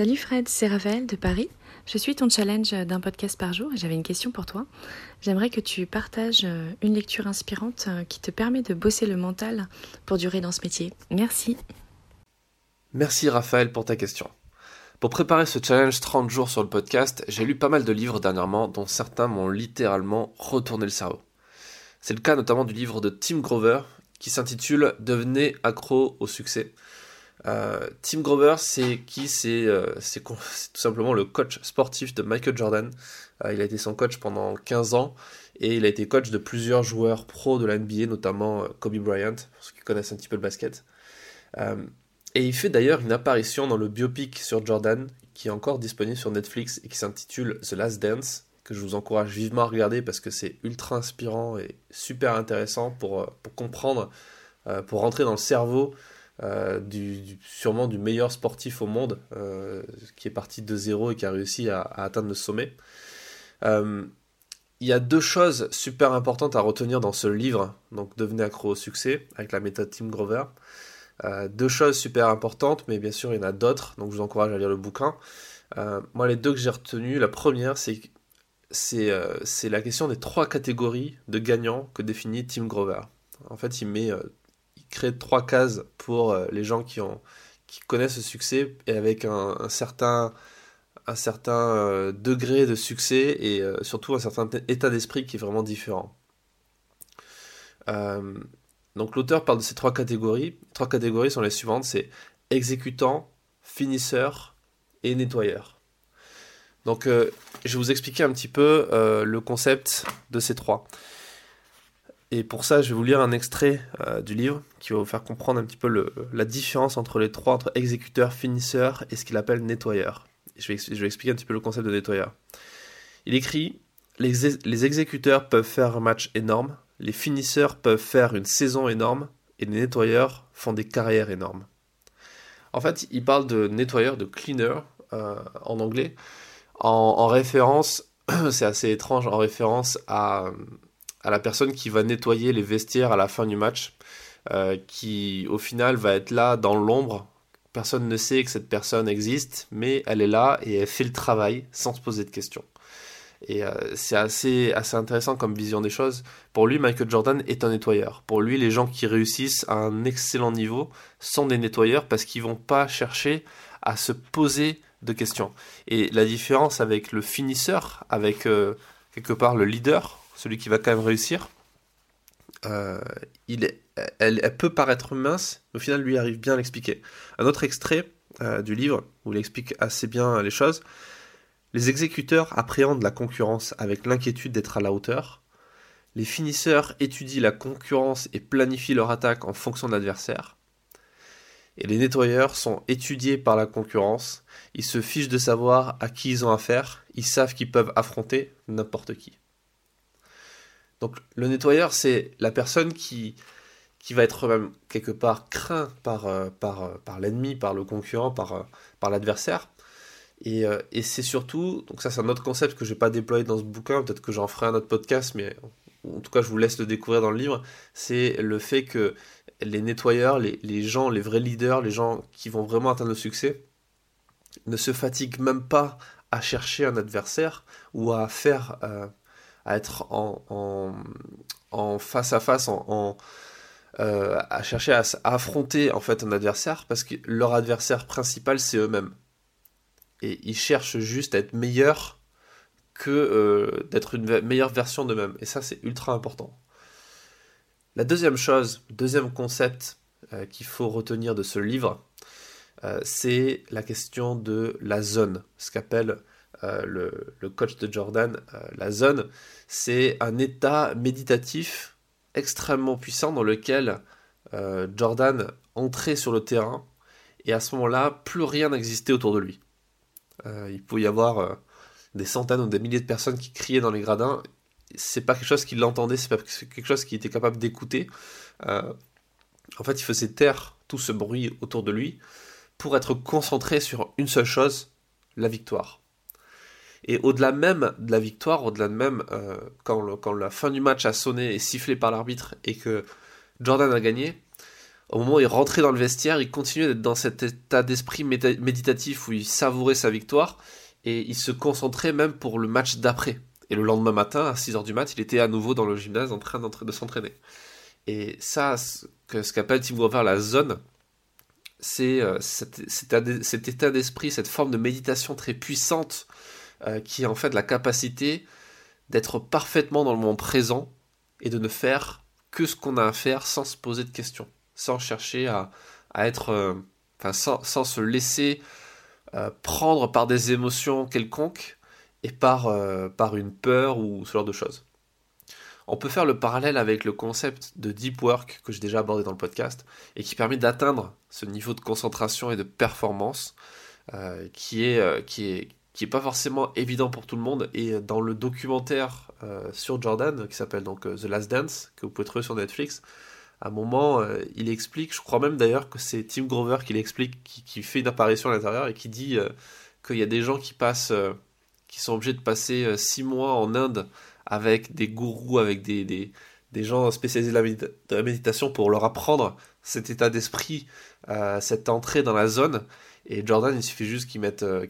Salut Fred, c'est Raphaël de Paris. Je suis ton challenge d'un podcast par jour et j'avais une question pour toi. J'aimerais que tu partages une lecture inspirante qui te permet de bosser le mental pour durer dans ce métier. Merci. Merci Raphaël pour ta question. Pour préparer ce challenge 30 jours sur le podcast, j'ai lu pas mal de livres dernièrement dont certains m'ont littéralement retourné le cerveau. C'est le cas notamment du livre de Tim Grover qui s'intitule Devenez accro au succès euh, Tim Grover, c'est qui? Euh, C'est tout simplement le coach sportif de Michael Jordan. Euh, il a été son coach pendant 15 ans et il a été coach de plusieurs joueurs pros de la NBA, notamment Kobe Bryant, pour ceux qui connaissent un petit peu le basket. et il fait d'ailleurs une apparition dans le biopic sur Jordan, qui est encore disponible sur Netflix et qui s'intitule The Last Dance, que je vous encourage vivement à regarder parce que c'est ultra inspirant et super intéressant pour, pour comprendre, pour rentrer dans le cerveau euh, du, sûrement du meilleur sportif au monde, euh, qui est parti de zéro et qui a réussi à, atteindre le sommet. Euh, il y a deux choses super importantes à retenir dans ce livre, donc Devenez accro au succès, avec la méthode Tim Grover. deux choses super importantes, mais bien sûr il y en a d'autres, donc je vous encourage à lire le bouquin. moi les deux que j'ai retenues, la première c'est c'est la question des trois catégories de gagnants que définit Tim Grover. En fait, il met créer trois cases pour euh, les gens qui, ont, qui connaissent le succès et avec un, certain, un certain euh, degré de succès et euh, surtout un certain état d'esprit qui est vraiment différent. donc l'auteur parle de ces trois catégories. Trois catégories sont les suivantes, c'est exécutant, finisseur et nettoyeur. Donc je vais vous expliquer un petit peu le concept de ces trois. Et pour ça, je vais vous lire un extrait euh, du livre qui va vous faire comprendre un petit peu la différence entre les trois, entre exécuteur, finisseur et ce qu'il appelle nettoyeur. Je vais, je vais, expliquer un petit peu le concept de nettoyeur. Il écrit les, exécuteurs peuvent faire un match énorme, les finisseurs peuvent faire une saison énorme, et les nettoyeurs font des carrières énormes. En fait, il parle de nettoyeur, de cleaner euh, en anglais, en référence, c'est assez étrange, en référence à à la personne qui va nettoyer les vestiaires à la fin du match, euh, qui au final va être là dans l'ombre. Personne ne sait que cette personne existe, mais elle est là et elle fait le travail sans se poser de questions. Et euh, c'est assez, intéressant comme vision des choses. Pour lui, Michael Jordan est un nettoyeur. Pour lui, les gens qui réussissent à un excellent niveau sont des nettoyeurs parce qu'ils vont pas chercher à se poser de questions. Et la différence avec le finisseur, avec euh, quelque part le leader, celui qui va quand même réussir, euh, elle, peut paraître mince, mais au final, lui arrive bien à l'expliquer. Un autre extrait euh, du livre, où il explique assez bien les choses. Les exécuteurs appréhendent la concurrence avec l'inquiétude d'être à la hauteur. Les finisseurs étudient la concurrence et planifient leur attaque en fonction de l'adversaire. Et les nettoyeurs sont étudiés par la concurrence. Ils se fichent de savoir à qui ils ont affaire. Ils savent qu'ils peuvent affronter n'importe qui. Donc le nettoyeur, c'est la personne qui, va être même quelque part craint par, euh, euh, par l'ennemi, par le concurrent, par, euh, l'adversaire. Et, c'est surtout, donc ça c'est un autre concept que je n'ai pas déployé dans ce bouquin, peut-être que j'en ferai un autre podcast, mais en tout cas je vous laisse le découvrir dans le livre, c'est le fait que les nettoyeurs, les, les, gens, les vrais leaders, les gens qui vont vraiment atteindre le succès, ne se fatiguent même pas à chercher un adversaire ou à faire être en, en, face à face, en, euh, à chercher à, affronter en fait un adversaire parce que leur adversaire principal c'est eux-mêmes. Et ils cherchent juste à être meilleurs que euh, d'être une meilleure version d'eux-mêmes. Et ça c'est ultra important. La deuxième chose, deuxième concept euh, qu'il faut retenir de ce livre, c'est la question de la zone, ce qu'appelle euh, le, coach de Jordan, euh, la zone, c'est un état méditatif extrêmement puissant dans lequel euh, Jordan entrait sur le terrain et à ce moment-là, plus rien n'existait autour de lui. il pouvait y avoir des centaines ou des milliers de personnes qui criaient dans les gradins. C'est pas quelque chose qu'il entendait, c'est pas quelque chose qu'il était capable d'écouter. en fait, il faisait taire tout ce bruit autour de lui pour être concentré sur une seule chose, la victoire. Et au-delà même de la victoire, au-delà de même euh, quand, quand, la fin du match a sonné et sifflé par l'arbitre et que Jordan a gagné, au moment où il rentrait dans le vestiaire, il continuait d'être dans cet état d'esprit méditatif où il savourait sa victoire et il se concentrait même pour le match d'après. Et le lendemain matin, à 6h du mat, il était à nouveau dans le gymnase en train de s'entraîner. Et ça, ce qu'appelle Tim Grover la zone, c'est euh, cet, état d'esprit, cette forme de méditation très puissante euh, qui est en fait la capacité d'être parfaitement dans le moment présent et de ne faire que ce qu'on a à faire sans se poser de questions, sans chercher à, être, euh, enfin, sans, se laisser prendre par des émotions quelconques et par, par une peur ou ce genre de choses. On peut faire le parallèle avec le concept de deep work que j'ai déjà abordé dans le podcast et qui permet d'atteindre ce niveau de concentration et de performance euh, qui, est, euh, qui, est, qui est pas forcément évident pour tout le monde. Et dans le documentaire euh, sur Jordan qui s'appelle donc The Last Dance que vous pouvez trouver sur Netflix, à un moment il explique, je crois même d'ailleurs que c'est Tim Grover qui l'explique, qui, fait une apparition à l'intérieur et qui dit qu'il y a des gens qui passent, qui sont obligés de passer six mois en Inde avec des gourous, avec des, des, gens spécialisés de la, méditation pour leur apprendre cet état d'esprit, euh, cette entrée dans la zone. Et Jordan, il suffit juste qu'ils mettent, euh,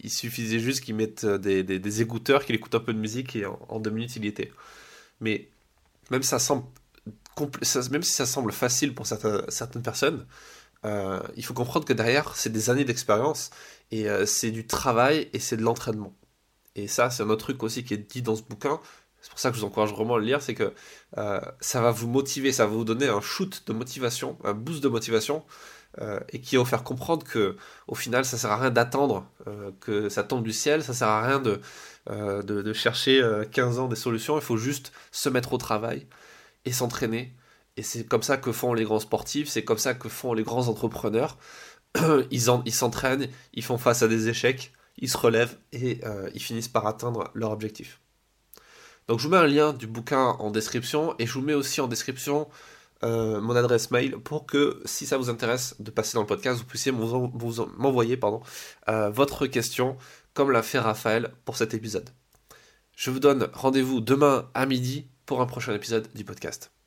il suffisait juste qu'ils mettent euh, des, des, des, écouteurs, qu'il écoute un peu de musique et en, deux minutes il y était. Mais même ça semble, même si ça semble facile pour certaines, personnes, il faut comprendre que derrière c'est des années d'expérience et c'est du travail et c'est de l'entraînement. Et ça, c'est un autre truc aussi qui est dit dans ce bouquin. C'est pour ça que je vous encourage vraiment à le lire, c'est que euh, ça va vous motiver, ça va vous donner un shoot de motivation, un boost de motivation, euh, et qui vous faire comprendre que au final, ça sert à rien d'attendre euh, que ça tombe du ciel, ça sert à rien de, de, de, chercher 15 ans des solutions, il faut juste se mettre au travail et s'entraîner. Et c'est comme ça que font les grands sportifs, c'est comme ça que font les grands entrepreneurs. ils s'entraînent, ils, ils font face à des échecs, ils se relèvent et euh, ils finissent par atteindre leur objectif. Donc je vous mets un lien du bouquin en description et je vous mets aussi en description euh, mon adresse mail pour que si ça vous intéresse de passer dans le podcast, vous puissiez m'envoyer euh, votre question comme l'a fait Raphaël pour cet épisode. Je vous donne rendez-vous demain à midi pour un prochain épisode du podcast.